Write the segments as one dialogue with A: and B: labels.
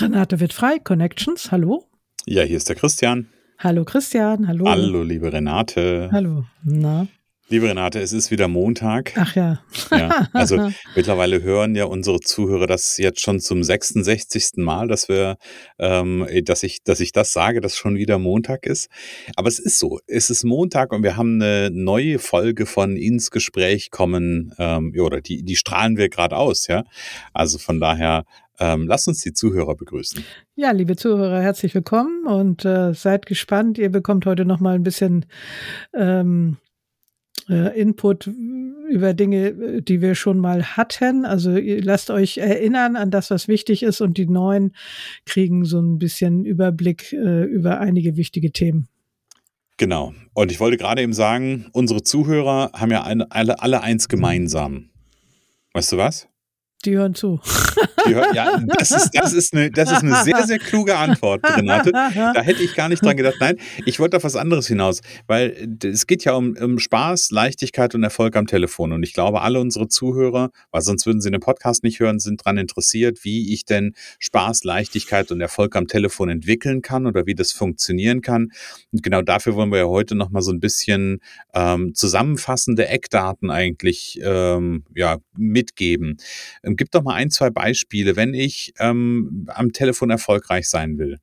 A: Renate wird frei, Connections, hallo.
B: Ja, hier ist der Christian.
A: Hallo Christian, hallo.
B: Hallo, liebe Renate.
A: Hallo, na.
B: Liebe Renate, es ist wieder Montag.
A: Ach ja.
B: ja also mittlerweile hören ja unsere Zuhörer das jetzt schon zum 66. Mal, dass wir, ähm, dass ich, dass ich das sage, dass schon wieder Montag ist. Aber es ist so. Es ist Montag und wir haben eine neue Folge von ins Gespräch kommen, ähm, oder die, die strahlen wir gerade aus, ja. Also von daher ähm, lasst uns die Zuhörer begrüßen.
A: Ja, liebe Zuhörer, herzlich willkommen und äh, seid gespannt. Ihr bekommt heute noch mal ein bisschen ähm, äh, Input über Dinge, die wir schon mal hatten. Also lasst euch erinnern an das, was wichtig ist und die Neuen kriegen so ein bisschen Überblick äh, über einige wichtige Themen.
B: Genau. Und ich wollte gerade eben sagen, unsere Zuhörer haben ja alle, alle eins gemeinsam. Weißt du was?
A: Die hören zu.
B: Die hören, ja, das ist, das, ist eine, das ist eine sehr, sehr kluge Antwort, Renate. Da hätte ich gar nicht dran gedacht. Nein, ich wollte auf was anderes hinaus, weil es geht ja um, um Spaß, Leichtigkeit und Erfolg am Telefon. Und ich glaube, alle unsere Zuhörer, weil sonst würden sie den Podcast nicht hören, sind daran interessiert, wie ich denn Spaß, Leichtigkeit und Erfolg am Telefon entwickeln kann oder wie das funktionieren kann. Und genau dafür wollen wir ja heute nochmal so ein bisschen ähm, zusammenfassende Eckdaten eigentlich ähm, ja, mitgeben. Ähm, gib doch mal ein, zwei Beispiele, wenn ich ähm, am Telefon erfolgreich sein will.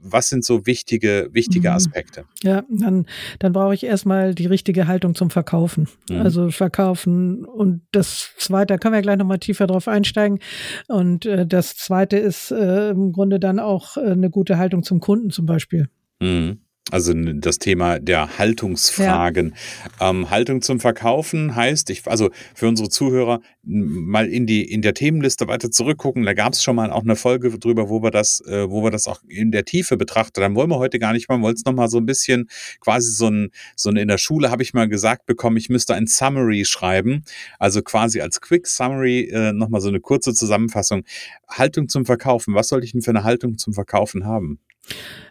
B: Was sind so wichtige, wichtige mhm. Aspekte?
A: Ja, dann, dann brauche ich erstmal die richtige Haltung zum Verkaufen. Mhm. Also Verkaufen. Und das zweite, da können wir gleich nochmal tiefer drauf einsteigen. Und äh, das zweite ist äh, im Grunde dann auch äh, eine gute Haltung zum Kunden zum Beispiel.
B: Mhm. Also das Thema der Haltungsfragen. Ja. Ähm, Haltung zum Verkaufen heißt, ich, also für unsere Zuhörer mal in die in der Themenliste weiter zurückgucken. Da gab es schon mal auch eine Folge drüber, wo wir das, äh, wo wir das auch in der Tiefe betrachten. Dann wollen wir heute gar nicht mal, wollen es noch mal so ein bisschen quasi so ein so ein in der Schule habe ich mal gesagt bekommen, ich müsste ein Summary schreiben, also quasi als Quick Summary äh, noch mal so eine kurze Zusammenfassung. Haltung zum Verkaufen. Was sollte ich denn für eine Haltung zum Verkaufen haben?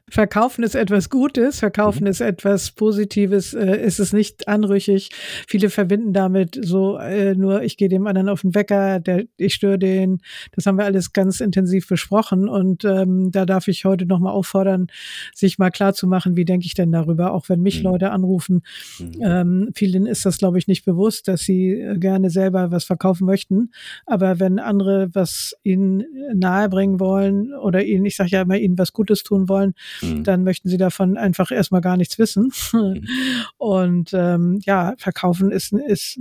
A: Verkaufen ist etwas Gutes, Verkaufen mhm. ist etwas Positives, äh, ist es nicht anrüchig. Viele verbinden damit so äh, nur, ich gehe dem anderen auf den Wecker, der, ich störe den. Das haben wir alles ganz intensiv besprochen und ähm, da darf ich heute nochmal auffordern, sich mal klar zu machen, wie denke ich denn darüber, auch wenn mich mhm. Leute anrufen. Mhm. Ähm, vielen ist das, glaube ich, nicht bewusst, dass sie äh, gerne selber was verkaufen möchten. Aber wenn andere was ihnen nahebringen wollen oder ihnen, ich sage ja immer, ihnen was Gutes tun wollen, mhm. dann möchten sie davon einfach erstmal gar nichts wissen. Mhm. Und ähm, ja, verkaufen ist, ist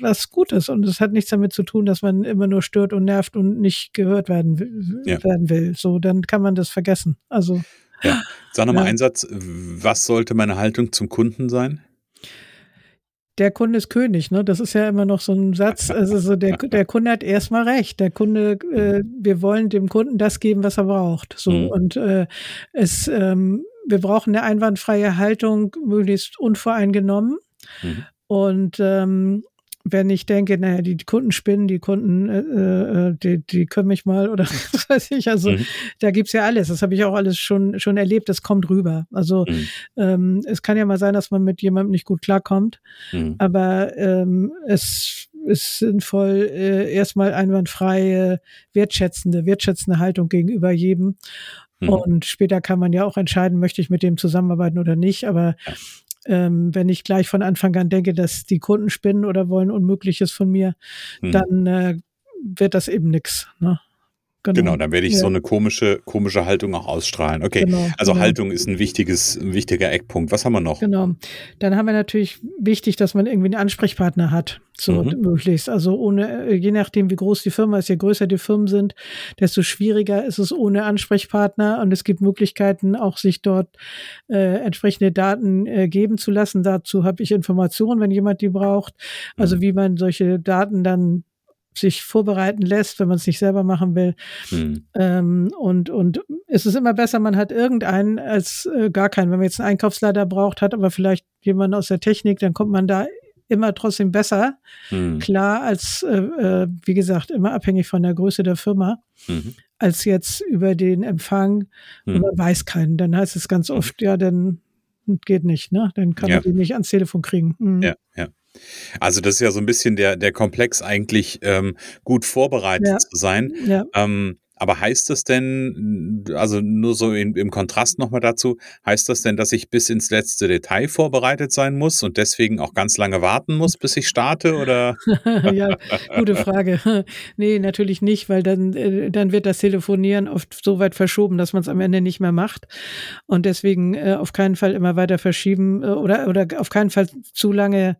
A: was Gutes und es hat nichts damit zu tun, dass man immer nur stört und nervt und nicht gehört werden, ja. werden will. So, dann kann man das vergessen. Also.
B: Ja. Sag nochmal ja. einen Satz. Was sollte meine Haltung zum Kunden sein?
A: Der Kunde ist König, ne? Das ist ja immer noch so ein Satz. Also so der, der Kunde hat erstmal recht. Der Kunde, äh, wir wollen dem Kunden das geben, was er braucht. So mhm. und äh, es, ähm, wir brauchen eine einwandfreie Haltung, möglichst unvoreingenommen. Mhm. Und ähm, wenn ich denke, naja, die Kunden spinnen, die Kunden, äh, äh, die, die können mich mal oder was weiß ich, also mhm. da gibt's ja alles. Das habe ich auch alles schon, schon erlebt, das kommt rüber. Also mhm. ähm, es kann ja mal sein, dass man mit jemandem nicht gut klarkommt, mhm. aber ähm, es ist sinnvoll, äh, erstmal einwandfreie, wertschätzende, wertschätzende Haltung gegenüber jedem. Mhm. Und später kann man ja auch entscheiden, möchte ich mit dem zusammenarbeiten oder nicht. Aber ähm, wenn ich gleich von Anfang an denke, dass die Kunden spinnen oder wollen Unmögliches von mir, mhm. dann äh, wird das eben nix. Ne?
B: Genau. Genau, dann werde ich ja. so eine komische, komische Haltung auch ausstrahlen. Okay, genau, also genau. Haltung ist ein wichtiges, ein wichtiger Eckpunkt. Was haben wir noch?
A: Genau. Dann haben wir natürlich wichtig, dass man irgendwie einen Ansprechpartner hat, so mhm. möglichst. Also ohne, je nachdem, wie groß die Firma ist, je größer die Firmen sind, desto schwieriger ist es ohne Ansprechpartner. Und es gibt Möglichkeiten, auch sich dort äh, entsprechende Daten äh, geben zu lassen. Dazu habe ich Informationen, wenn jemand die braucht. Also mhm. wie man solche Daten dann sich vorbereiten lässt, wenn man es nicht selber machen will. Hm. Ähm, und, und es ist immer besser, man hat irgendeinen als äh, gar keinen. Wenn man jetzt einen Einkaufsleiter braucht, hat aber vielleicht jemand aus der Technik, dann kommt man da immer trotzdem besser. Hm. Klar, als, äh, äh, wie gesagt, immer abhängig von der Größe der Firma. Mhm. als jetzt über den Empfang, hm. man weiß keinen. Dann heißt es ganz hm. oft, ja, dann geht nicht, ne? Dann kann ja. man die nicht ans Telefon kriegen.
B: Mhm. Ja, ja. Also das ist ja so ein bisschen der, der Komplex eigentlich ähm, gut vorbereitet ja. zu sein. Ja. Ähm, aber heißt das denn, also nur so in, im Kontrast nochmal dazu, heißt das denn, dass ich bis ins letzte Detail vorbereitet sein muss und deswegen auch ganz lange warten muss, bis ich starte? Oder?
A: ja, gute Frage. nee, natürlich nicht, weil dann, äh, dann wird das Telefonieren oft so weit verschoben, dass man es am Ende nicht mehr macht. Und deswegen äh, auf keinen Fall immer weiter verschieben äh, oder, oder auf keinen Fall zu lange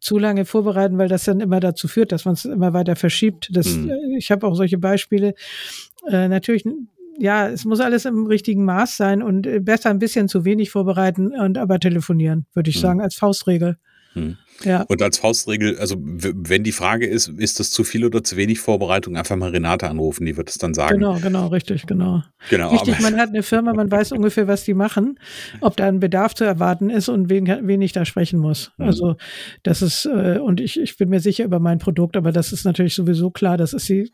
A: zu lange vorbereiten, weil das dann immer dazu führt, dass man es immer weiter verschiebt. Das, mhm. Ich habe auch solche Beispiele. Äh, natürlich, ja, es muss alles im richtigen Maß sein und äh, besser ein bisschen zu wenig vorbereiten und aber telefonieren, würde ich mhm. sagen, als Faustregel.
B: Mhm. Ja. Und als Faustregel, also wenn die Frage ist, ist das zu viel oder zu wenig Vorbereitung, einfach mal Renate anrufen, die wird es dann sagen.
A: Genau, genau, richtig, genau. genau Wichtig, man hat eine Firma, man weiß ungefähr, was die machen, ob da ein Bedarf zu erwarten ist und wen, wen ich da sprechen muss. Mhm. Also das ist, äh, und ich, ich bin mir sicher über mein Produkt, aber das ist natürlich sowieso klar, das ist die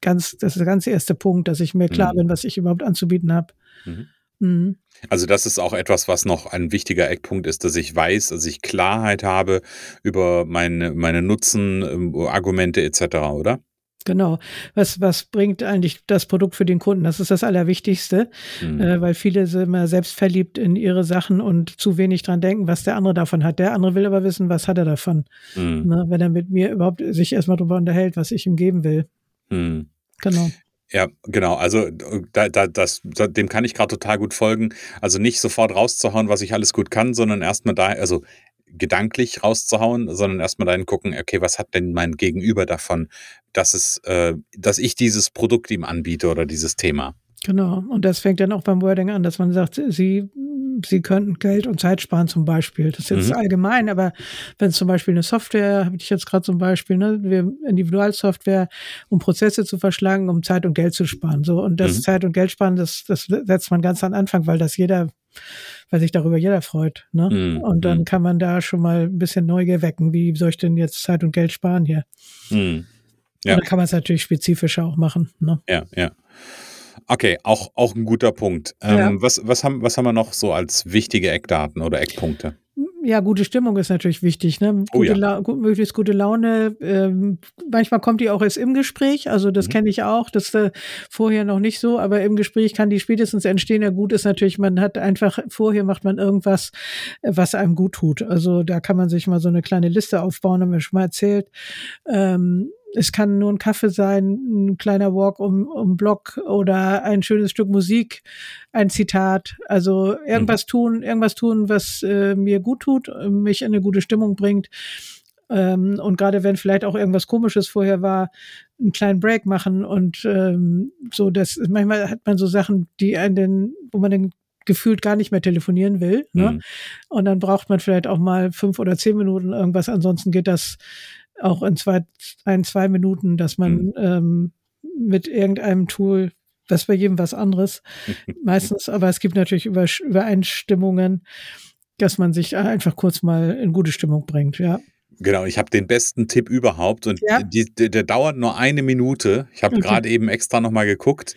A: ganz, das ist der ganz erste Punkt, dass ich mir klar mhm. bin, was ich überhaupt anzubieten habe. Mhm.
B: Mhm. Also das ist auch etwas, was noch ein wichtiger Eckpunkt ist, dass ich weiß, dass ich Klarheit habe über meine, meine Nutzen, ähm, Argumente etc., oder?
A: Genau. Was, was bringt eigentlich das Produkt für den Kunden? Das ist das Allerwichtigste, mhm. äh, weil viele sind immer selbstverliebt in ihre Sachen und zu wenig dran denken, was der andere davon hat. Der andere will aber wissen, was hat er davon, mhm. ne, wenn er mit mir überhaupt sich erstmal darüber unterhält, was ich ihm geben will. Mhm.
B: Genau. Ja, genau. Also da, da, das, dem kann ich gerade total gut folgen. Also nicht sofort rauszuhauen, was ich alles gut kann, sondern erstmal da, also gedanklich rauszuhauen, sondern erstmal dahin gucken, okay, was hat denn mein Gegenüber davon, dass es, äh, dass ich dieses Produkt ihm anbiete oder dieses Thema.
A: Genau. Und das fängt dann auch beim Wording an, dass man sagt, sie Sie könnten Geld und Zeit sparen zum Beispiel. Das ist jetzt mhm. allgemein, aber wenn es zum Beispiel eine Software, habe ich jetzt gerade zum Beispiel, ne, wir Individualsoftware, um Prozesse zu verschlagen, um Zeit und Geld zu sparen. So und das mhm. Zeit und Geld sparen, das, das setzt man ganz am Anfang, weil das jeder, weil sich darüber jeder freut. Ne? Mhm. Und dann mhm. kann man da schon mal ein bisschen Neugier wecken. Wie soll ich denn jetzt Zeit und Geld sparen hier? Mhm. Ja. Und dann kann man es natürlich spezifischer auch machen. Ne?
B: Ja, ja. Okay, auch, auch ein guter Punkt. Ähm, ja. was, was, haben, was haben wir noch so als wichtige Eckdaten oder Eckpunkte?
A: Ja, gute Stimmung ist natürlich wichtig. Ne? Oh gute oh ja. La möglichst gute Laune. Ähm, manchmal kommt die auch erst im Gespräch. Also das mhm. kenne ich auch. Das äh, vorher noch nicht so, aber im Gespräch kann die spätestens entstehen. Ja, gut ist natürlich, man hat einfach vorher macht man irgendwas, was einem gut tut. Also da kann man sich mal so eine kleine Liste aufbauen, haben wir schon mal erzählt. Ähm, es kann nur ein Kaffee sein, ein kleiner Walk um, um Block oder ein schönes Stück Musik, ein Zitat. Also irgendwas mhm. tun, irgendwas tun, was äh, mir gut tut, mich in eine gute Stimmung bringt. Ähm, und gerade wenn vielleicht auch irgendwas Komisches vorher war, einen kleinen Break machen und ähm, so, das manchmal hat man so Sachen, die einen, wo man den gefühlt gar nicht mehr telefonieren will. Ne? Mhm. Und dann braucht man vielleicht auch mal fünf oder zehn Minuten irgendwas. Ansonsten geht das auch in zwei, ein, zwei Minuten, dass man mhm. ähm, mit irgendeinem Tool, das bei jedem was anderes, meistens, aber es gibt natürlich Übereinstimmungen, dass man sich einfach kurz mal in gute Stimmung bringt, ja.
B: Genau, ich habe den besten Tipp überhaupt und ja. die, der, der, dauert nur eine Minute. Ich habe okay. gerade eben extra nochmal geguckt,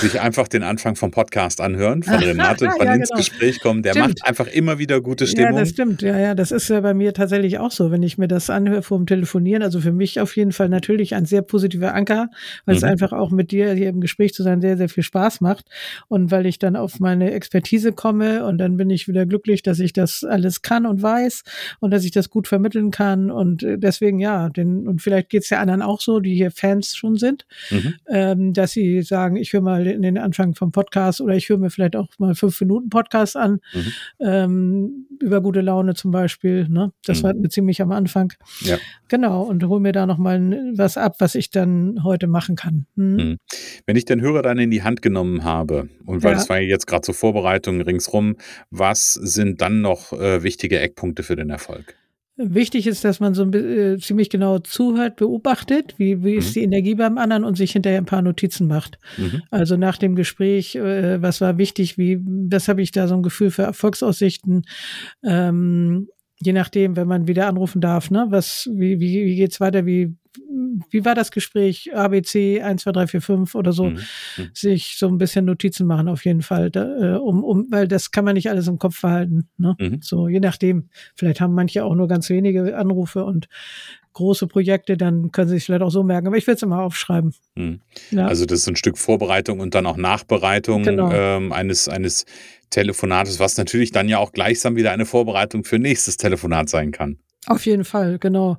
B: sich einfach den Anfang vom Podcast anhören, von Renate und von ja, ins genau. Gespräch kommen. Der stimmt. macht einfach immer wieder gute Stimmung. Ja,
A: das stimmt. Ja, ja, das ist ja bei mir tatsächlich auch so, wenn ich mir das anhöre vom Telefonieren. Also für mich auf jeden Fall natürlich ein sehr positiver Anker, weil mhm. es einfach auch mit dir hier im Gespräch zu sein sehr, sehr viel Spaß macht und weil ich dann auf meine Expertise komme und dann bin ich wieder glücklich, dass ich das alles kann und weiß und dass ich das gut vermitteln kann Und deswegen ja, den, und vielleicht geht's der anderen auch so, die hier Fans schon sind, mhm. ähm, dass sie sagen, ich höre mal in den Anfang vom Podcast oder ich höre mir vielleicht auch mal fünf Minuten Podcast an, mhm. ähm, über gute Laune zum Beispiel. Ne? Das mhm. war ziemlich am Anfang. Ja. Genau, und hol mir da nochmal was ab, was ich dann heute machen kann.
B: Wenn ich den Hörer dann in die Hand genommen habe, und weil ja. das war jetzt gerade zur Vorbereitung ringsrum, was sind dann noch äh, wichtige Eckpunkte für den Erfolg?
A: Wichtig ist, dass man so äh, ziemlich genau zuhört, beobachtet, wie, wie mhm. ist die Energie beim anderen und sich hinterher ein paar Notizen macht. Mhm. Also nach dem Gespräch, äh, was war wichtig, wie, was habe ich da so ein Gefühl für Erfolgsaussichten, ähm, je nachdem, wenn man wieder anrufen darf, ne, was, wie, wie, wie geht's weiter, wie, wie war das Gespräch, ABC 1, 2, 3, 4, 5 oder so, mhm. mhm. sich so ein bisschen Notizen machen auf jeden Fall, da, äh, um, um, weil das kann man nicht alles im Kopf verhalten, ne, mhm. so, je nachdem, vielleicht haben manche auch nur ganz wenige Anrufe und große Projekte, dann können sie sich vielleicht auch so merken. Aber ich will es immer aufschreiben.
B: Hm. Ja. Also das ist ein Stück Vorbereitung und dann auch Nachbereitung genau. ähm, eines, eines Telefonates, was natürlich dann ja auch gleichsam wieder eine Vorbereitung für nächstes Telefonat sein kann.
A: Auf jeden Fall, genau.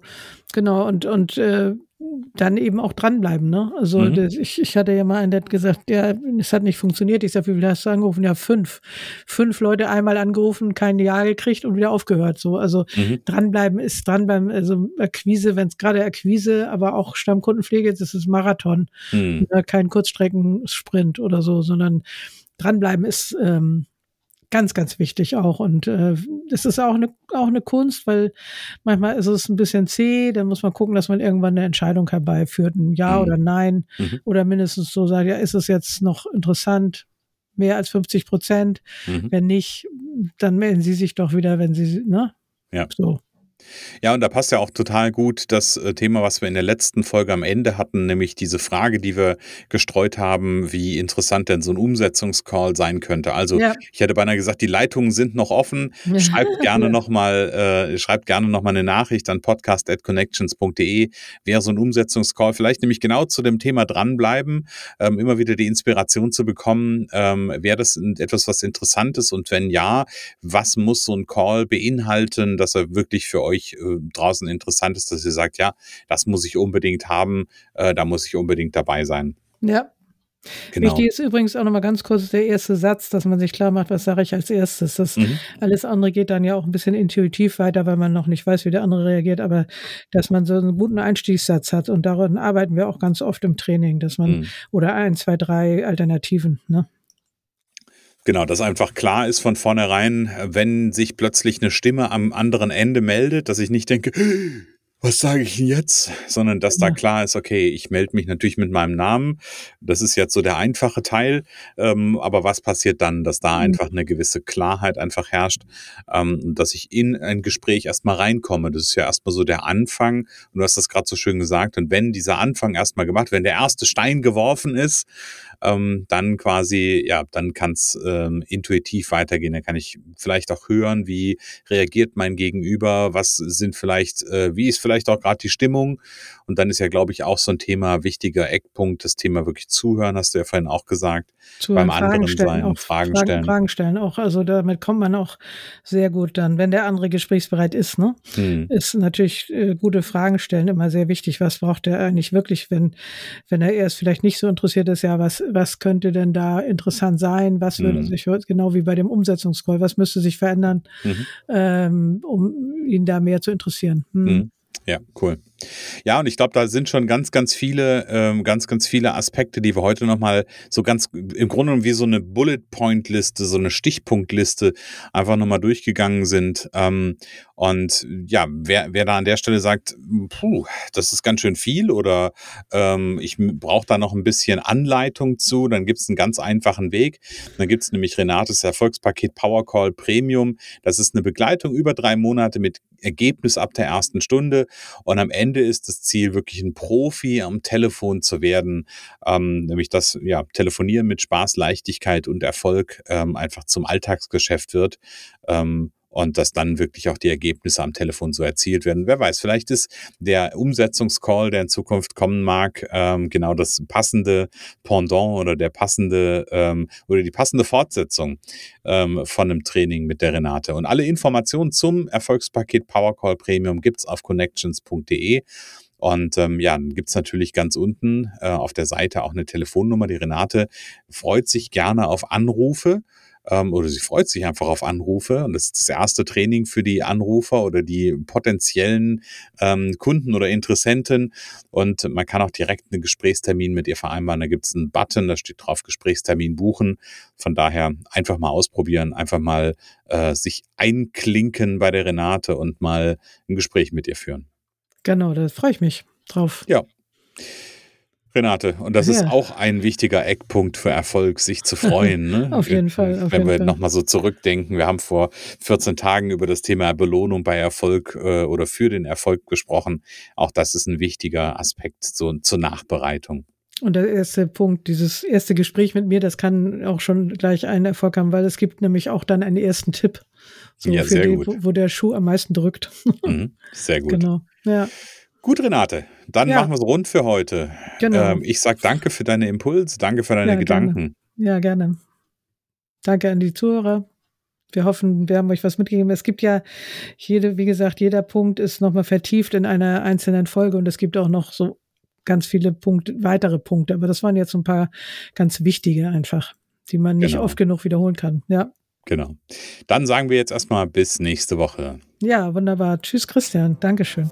A: Genau. Und, und äh, dann eben auch dranbleiben. Ne? Also mhm. das, ich, ich hatte ja mal einen, der hat gesagt, ja, es hat nicht funktioniert. Ich sage, wie viel hast du angerufen? Ja, fünf. Fünf Leute einmal angerufen, kein Ja gekriegt und wieder aufgehört. So, also mhm. dranbleiben ist dranbleiben. Also Akquise, wenn es gerade Akquise, aber auch Stammkundenpflege, das ist Marathon, mhm. kein Kurzstreckensprint oder so, sondern dranbleiben ist ähm, ganz, ganz wichtig auch. Und äh, es ist auch eine, auch eine Kunst, weil manchmal ist es ein bisschen zäh, dann muss man gucken, dass man irgendwann eine Entscheidung herbeiführt, ein Ja mhm. oder Nein. Mhm. Oder mindestens so sagt, ja, ist es jetzt noch interessant, mehr als 50 Prozent? Mhm. Wenn nicht, dann melden Sie sich doch wieder, wenn Sie, ne?
B: Ja. So. Ja, und da passt ja auch total gut das äh, Thema, was wir in der letzten Folge am Ende hatten, nämlich diese Frage, die wir gestreut haben, wie interessant denn so ein Umsetzungscall sein könnte. Also ja. ich hätte beinahe gesagt, die Leitungen sind noch offen. Schreibt gerne ja. nochmal, äh, schreibt gerne eine Nachricht an podcast.connections.de. Wäre so ein Umsetzungscall vielleicht nämlich genau zu dem Thema dranbleiben, ähm, immer wieder die Inspiration zu bekommen. Ähm, Wäre das etwas, was interessant ist? Und wenn ja, was muss so ein Call beinhalten, dass er wirklich für euch äh, draußen interessant ist, dass ihr sagt, ja, das muss ich unbedingt haben, äh, da muss ich unbedingt dabei sein.
A: Ja, Genau. Wichtig ist übrigens auch nochmal ganz kurz der erste Satz, dass man sich klar macht, was sage ich als erstes. Das mhm. alles andere geht dann ja auch ein bisschen intuitiv weiter, weil man noch nicht weiß, wie der andere reagiert, aber dass man so einen guten Einstiegssatz hat und daran arbeiten wir auch ganz oft im Training, dass man mhm. oder ein, zwei, drei Alternativen, ne?
B: Genau, dass einfach klar ist von vornherein, wenn sich plötzlich eine Stimme am anderen Ende meldet, dass ich nicht denke, was sage ich denn jetzt? Sondern dass da klar ist, okay, ich melde mich natürlich mit meinem Namen. Das ist jetzt so der einfache Teil. Ähm, aber was passiert dann, dass da mhm. einfach eine gewisse Klarheit einfach herrscht, ähm, dass ich in ein Gespräch erstmal reinkomme. Das ist ja erstmal so der Anfang. Und du hast das gerade so schön gesagt. Und wenn dieser Anfang erstmal gemacht, wenn der erste Stein geworfen ist, ähm, dann quasi, ja, dann kann es ähm, intuitiv weitergehen. Dann kann ich vielleicht auch hören, wie reagiert mein Gegenüber, was sind vielleicht, äh, wie ist vielleicht auch gerade die Stimmung. Und dann ist ja, glaube ich, auch so ein Thema, wichtiger Eckpunkt, das Thema wirklich zuhören, hast du ja vorhin auch gesagt.
A: Zuhören, beim anderen stellen, sein, auch Fragen, Fragen stellen. Fragen stellen auch. Also damit kommt man auch sehr gut dann, wenn der andere gesprächsbereit ist, ne? Hm. Ist natürlich äh, gute Fragen stellen immer sehr wichtig. Was braucht er eigentlich wirklich, wenn, wenn er erst vielleicht nicht so interessiert ist, ja, was, was könnte denn da interessant sein? Was würde mhm. sich, genau wie bei dem Umsetzungscall, was müsste sich verändern, mhm. ähm, um ihn da mehr zu interessieren? Hm. Mhm.
B: Ja, cool. Ja, und ich glaube, da sind schon ganz, ganz viele, ähm, ganz, ganz viele Aspekte, die wir heute nochmal so ganz im Grunde wie so eine Bullet-Point-Liste, so eine Stichpunktliste einfach nochmal durchgegangen sind. Ähm, und ja, wer, wer da an der Stelle sagt, puh, das ist ganz schön viel oder ähm, ich brauche da noch ein bisschen Anleitung zu, dann gibt es einen ganz einfachen Weg. Dann gibt es nämlich Renates Erfolgspaket Power Call Premium. Das ist eine Begleitung über drei Monate mit Ergebnis ab der ersten Stunde. Und am Ende ist das Ziel, wirklich ein Profi am Telefon zu werden, ähm, nämlich dass ja, Telefonieren mit Spaß, Leichtigkeit und Erfolg ähm, einfach zum Alltagsgeschäft wird. Ähm, und dass dann wirklich auch die Ergebnisse am Telefon so erzielt werden. Wer weiß, vielleicht ist der Umsetzungscall, der in Zukunft kommen mag, ähm, genau das passende Pendant oder der passende ähm, oder die passende Fortsetzung ähm, von einem Training mit der Renate. Und alle Informationen zum Erfolgspaket Powercall Premium gibt's auf connections.de. Und ähm, ja, dann gibt's natürlich ganz unten äh, auf der Seite auch eine Telefonnummer. Die Renate freut sich gerne auf Anrufe ähm, oder sie freut sich einfach auf Anrufe. Und das ist das erste Training für die Anrufer oder die potenziellen ähm, Kunden oder Interessenten. Und man kann auch direkt einen Gesprächstermin mit ihr vereinbaren. Da gibt es einen Button, da steht drauf Gesprächstermin buchen. Von daher einfach mal ausprobieren, einfach mal äh, sich einklinken bei der Renate und mal ein Gespräch mit ihr führen.
A: Genau, da freue ich mich drauf.
B: Ja. Renate, und das ja. ist auch ein wichtiger Eckpunkt für Erfolg, sich zu freuen. Ne?
A: auf jeden Fall.
B: Auf Wenn wir nochmal so zurückdenken, wir haben vor 14 Tagen über das Thema Belohnung bei Erfolg äh, oder für den Erfolg gesprochen. Auch das ist ein wichtiger Aspekt so, zur Nachbereitung.
A: Und der erste Punkt, dieses erste Gespräch mit mir, das kann auch schon gleich einen Erfolg haben, weil es gibt nämlich auch dann einen ersten Tipp, so ja, gut. Wo, wo der Schuh am meisten drückt.
B: Mhm, sehr gut.
A: Genau. Ja.
B: Gut, Renate, dann ja. machen wir es rund für heute. Genau. Ähm, ich sage danke für deine Impulse, danke für deine ja, Gedanken.
A: Gerne. Ja, gerne. Danke an die Zuhörer. Wir hoffen, wir haben euch was mitgegeben. Es gibt ja jede, wie gesagt, jeder Punkt ist nochmal vertieft in einer einzelnen Folge und es gibt auch noch so ganz viele Punkte, weitere Punkte. Aber das waren jetzt ein paar ganz wichtige einfach, die man nicht genau. oft genug wiederholen kann. Ja.
B: Genau. Dann sagen wir jetzt erstmal bis nächste Woche.
A: Ja, wunderbar. Tschüss, Christian. Dankeschön.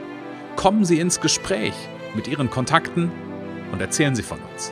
B: kommen Sie ins Gespräch mit Ihren Kontakten und erzählen Sie von uns.